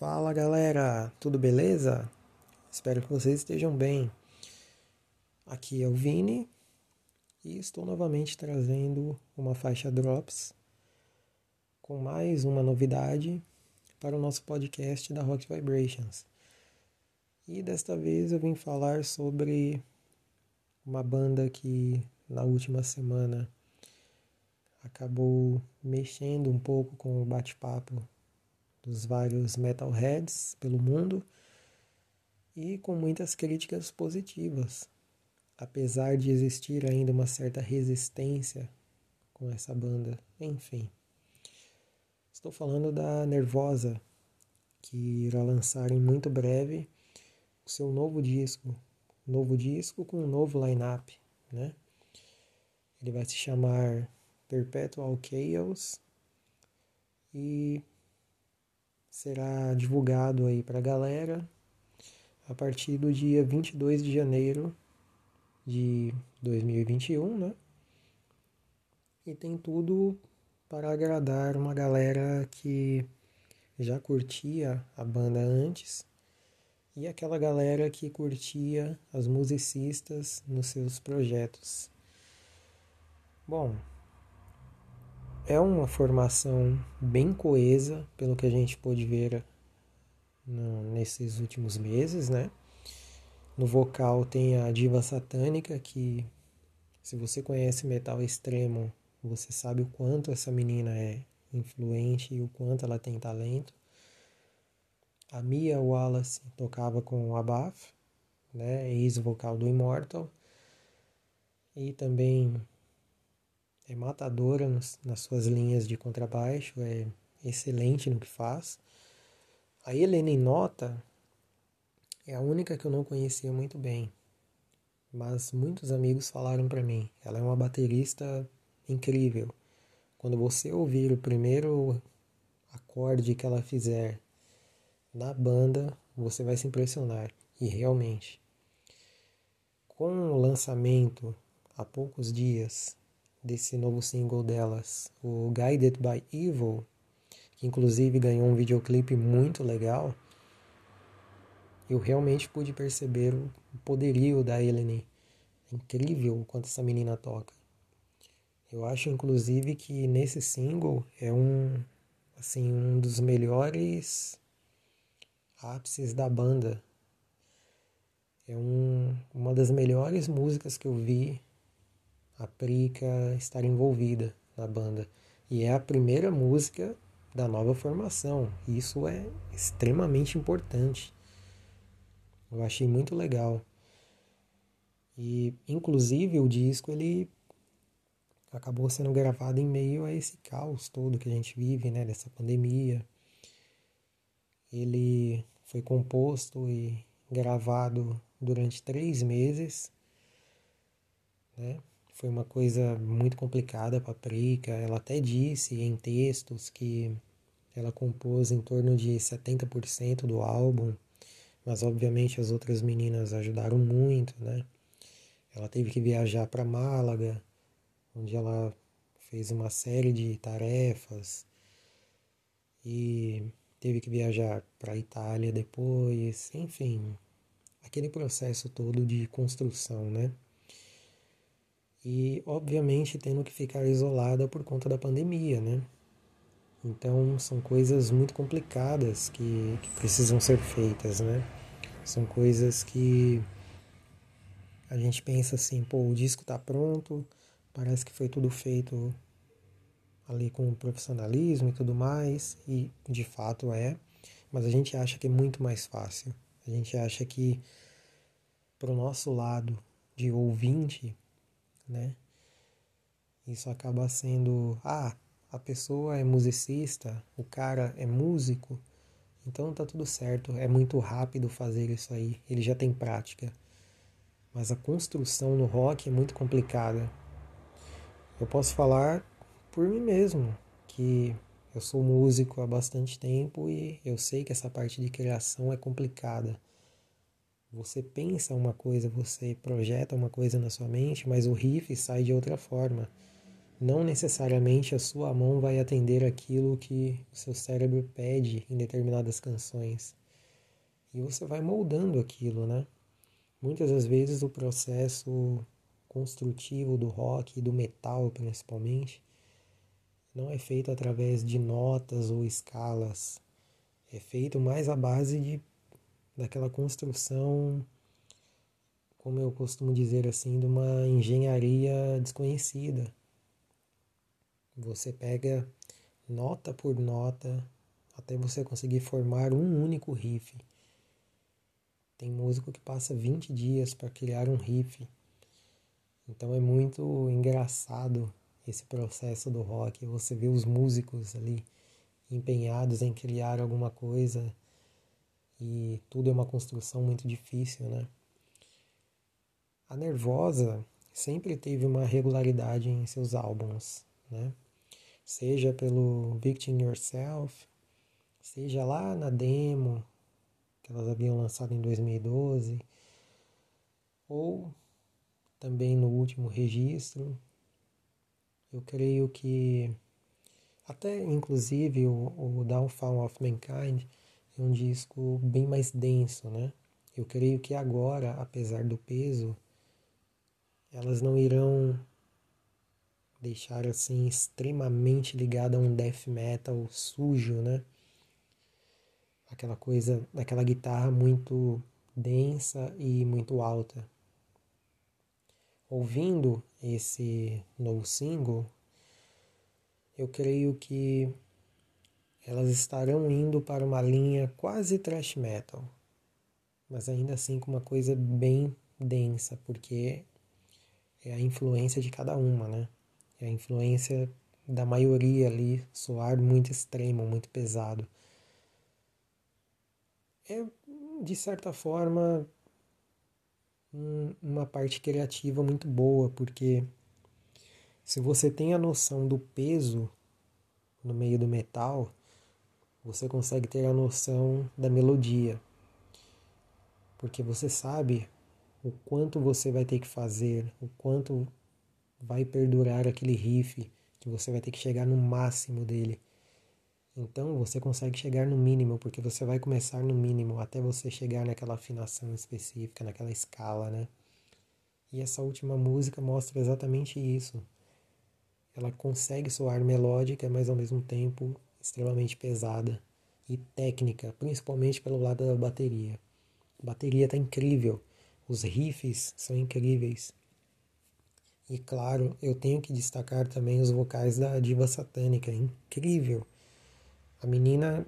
Fala galera, tudo beleza? Espero que vocês estejam bem. Aqui é o Vini e estou novamente trazendo uma faixa Drops com mais uma novidade para o nosso podcast da Rock Vibrations. E desta vez eu vim falar sobre uma banda que na última semana acabou mexendo um pouco com o bate-papo dos vários metalheads pelo mundo e com muitas críticas positivas, apesar de existir ainda uma certa resistência com essa banda. Enfim, estou falando da Nervosa, que irá lançar em muito breve o seu novo disco, novo disco com um novo line-up, né? Ele vai se chamar Perpetual Chaos e será divulgado aí para a galera a partir do dia 22 de janeiro de 2021, né? E tem tudo para agradar uma galera que já curtia a banda antes e aquela galera que curtia as musicistas nos seus projetos. Bom, é uma formação bem coesa, pelo que a gente pôde ver no, nesses últimos meses, né? No vocal tem a diva satânica, que se você conhece metal extremo, você sabe o quanto essa menina é influente e o quanto ela tem talento. A Mia Wallace tocava com o Abaf, né, ex-vocal do Immortal. E também é matadora nos, nas suas linhas de contrabaixo, é excelente no que faz. A Helena Nota é a única que eu não conhecia muito bem, mas muitos amigos falaram para mim. Ela é uma baterista incrível. Quando você ouvir o primeiro acorde que ela fizer na banda, você vai se impressionar. E realmente, com o lançamento há poucos dias desse novo single delas, o Guided by Evil, que inclusive ganhou um videoclipe muito legal, eu realmente pude perceber o poderio da Eleni. É incrível o quanto essa menina toca. Eu acho inclusive que nesse single é um assim um dos melhores ápices da banda. É um, uma das melhores músicas que eu vi a Prica estar envolvida na banda. E é a primeira música da nova formação. Isso é extremamente importante. Eu achei muito legal. E inclusive o disco ele acabou sendo gravado em meio a esse caos todo que a gente vive, né, dessa pandemia. Ele foi composto e gravado durante três meses, né? Foi uma coisa muito complicada para a Prica. Ela até disse em textos que ela compôs em torno de 70% do álbum, mas obviamente as outras meninas ajudaram muito, né? Ela teve que viajar para Málaga, onde ela fez uma série de tarefas e teve que viajar para Itália depois, enfim, aquele processo todo de construção, né? E obviamente tendo que ficar isolada por conta da pandemia, né? Então são coisas muito complicadas que, que precisam ser feitas, né? São coisas que a gente pensa assim, pô, o disco tá pronto, parece que foi tudo feito ali com profissionalismo e tudo mais, e de fato é, mas a gente acha que é muito mais fácil. A gente acha que pro nosso lado de ouvinte né? Isso acaba sendo, ah, a pessoa é musicista, o cara é músico, então tá tudo certo, é muito rápido fazer isso aí, ele já tem prática. Mas a construção no rock é muito complicada. Eu posso falar por mim mesmo, que eu sou músico há bastante tempo e eu sei que essa parte de criação é complicada. Você pensa uma coisa, você projeta uma coisa na sua mente, mas o riff sai de outra forma. não necessariamente a sua mão vai atender aquilo que o seu cérebro pede em determinadas canções. E você vai moldando aquilo, né? Muitas das vezes o processo construtivo do rock do metal, principalmente, não é feito através de notas ou escalas. É feito mais à base de daquela construção, como eu costumo dizer assim, de uma engenharia desconhecida você pega nota por nota até você conseguir formar um único riff. Tem músico que passa 20 dias para criar um riff. Então é muito engraçado esse processo do rock. Você vê os músicos ali empenhados em criar alguma coisa e tudo é uma construção muito difícil, né? A Nervosa sempre teve uma regularidade em seus álbuns, né? seja pelo Victim Yourself, seja lá na demo que elas haviam lançado em 2012, ou também no último registro. Eu creio que até inclusive o, o Downfall of Mankind é um disco bem mais denso, né? Eu creio que agora, apesar do peso, elas não irão deixar assim extremamente ligada a um death metal sujo, né? Aquela coisa, aquela guitarra muito densa e muito alta. Ouvindo esse novo single, eu creio que elas estarão indo para uma linha quase thrash metal, mas ainda assim com uma coisa bem densa, porque é a influência de cada uma, né? a influência da maioria ali soar muito extremo, muito pesado. É, de certa forma, um, uma parte criativa muito boa, porque se você tem a noção do peso no meio do metal, você consegue ter a noção da melodia. Porque você sabe o quanto você vai ter que fazer, o quanto vai perdurar aquele riff que você vai ter que chegar no máximo dele. Então você consegue chegar no mínimo, porque você vai começar no mínimo até você chegar naquela afinação específica, naquela escala, né? E essa última música mostra exatamente isso. Ela consegue soar melódica, mas ao mesmo tempo extremamente pesada e técnica, principalmente pelo lado da bateria. A bateria está incrível, os riffs são incríveis. E claro, eu tenho que destacar também os vocais da diva satânica, incrível. A menina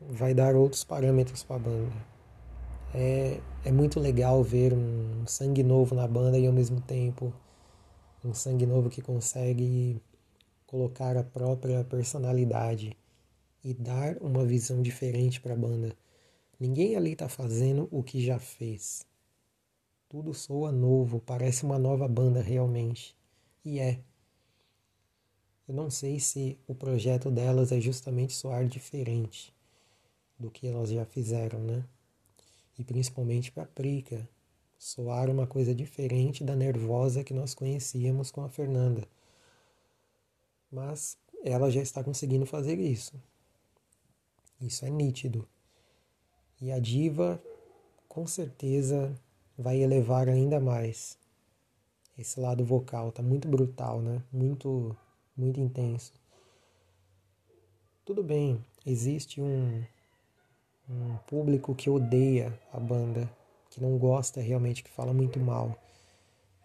vai dar outros parâmetros para a banda. É, é muito legal ver um sangue novo na banda e ao mesmo tempo um sangue novo que consegue colocar a própria personalidade e dar uma visão diferente para a banda. Ninguém ali está fazendo o que já fez. Tudo soa novo, parece uma nova banda realmente. E é. Eu não sei se o projeto delas é justamente soar diferente do que elas já fizeram, né? E principalmente para Prica, soar uma coisa diferente da nervosa que nós conhecíamos com a Fernanda. Mas ela já está conseguindo fazer isso. Isso é nítido. E a diva, com certeza, vai elevar ainda mais esse lado vocal. Tá muito brutal, né? Muito, muito intenso. Tudo bem, existe um, um público que odeia a banda, que não gosta realmente, que fala muito mal.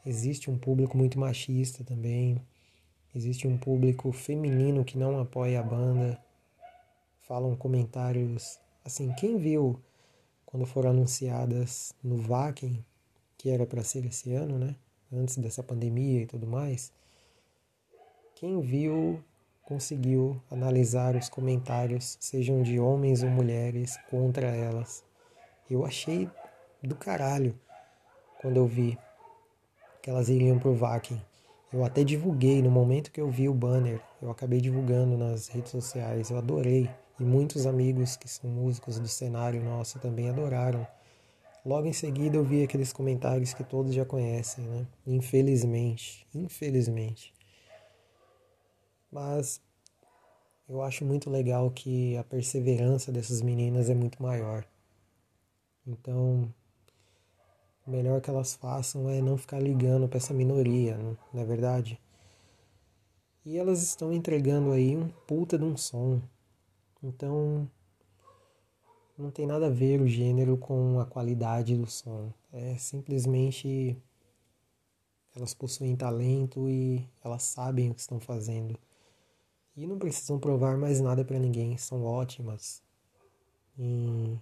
Existe um público muito machista também. Existe um público feminino que não apoia a banda. Falam comentários assim, quem viu quando foram anunciadas no Vakin, que era para ser esse ano, né? Antes dessa pandemia e tudo mais. Quem viu conseguiu analisar os comentários, sejam de homens ou mulheres, contra elas. Eu achei do caralho quando eu vi que elas iriam pro Vakin. Eu até divulguei no momento que eu vi o banner, eu acabei divulgando nas redes sociais. Eu adorei e muitos amigos que são músicos do cenário nosso também adoraram. Logo em seguida eu vi aqueles comentários que todos já conhecem, né? Infelizmente, infelizmente. Mas eu acho muito legal que a perseverança dessas meninas é muito maior. Então, o melhor que elas façam é não ficar ligando para essa minoria, não é verdade? E elas estão entregando aí um puta de um som. Então, não tem nada a ver o gênero com a qualidade do som. É simplesmente elas possuem talento e elas sabem o que estão fazendo. E não precisam provar mais nada para ninguém, são ótimas em,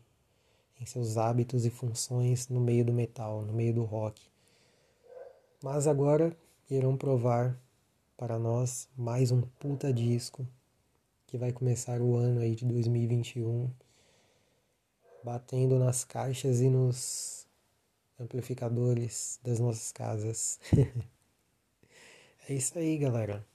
em seus hábitos e funções no meio do metal, no meio do rock. Mas agora irão provar para nós mais um puta disco que vai começar o ano aí de 2021 batendo nas caixas e nos amplificadores das nossas casas. é isso aí, galera.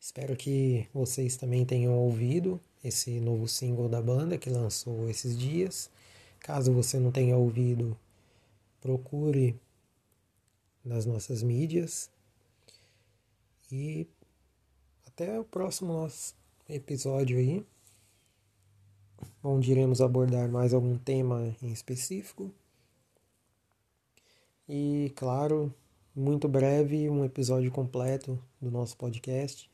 Espero que vocês também tenham ouvido esse novo single da banda que lançou esses dias. Caso você não tenha ouvido, procure nas nossas mídias. E até o próximo nosso episódio aí, onde iremos abordar mais algum tema em específico. E, claro, muito breve, um episódio completo do nosso podcast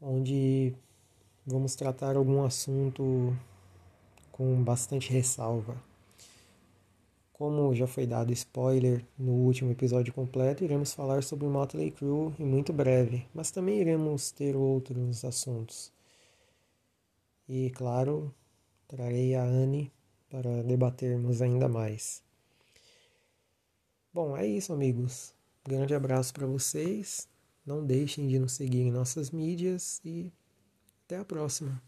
onde vamos tratar algum assunto com bastante ressalva. Como já foi dado spoiler no último episódio completo, iremos falar sobre Motley Crue em muito breve, mas também iremos ter outros assuntos. E, claro, trarei a Anne para debatermos ainda mais. Bom, é isso, amigos. Grande abraço para vocês. Não deixem de nos seguir em nossas mídias e até a próxima.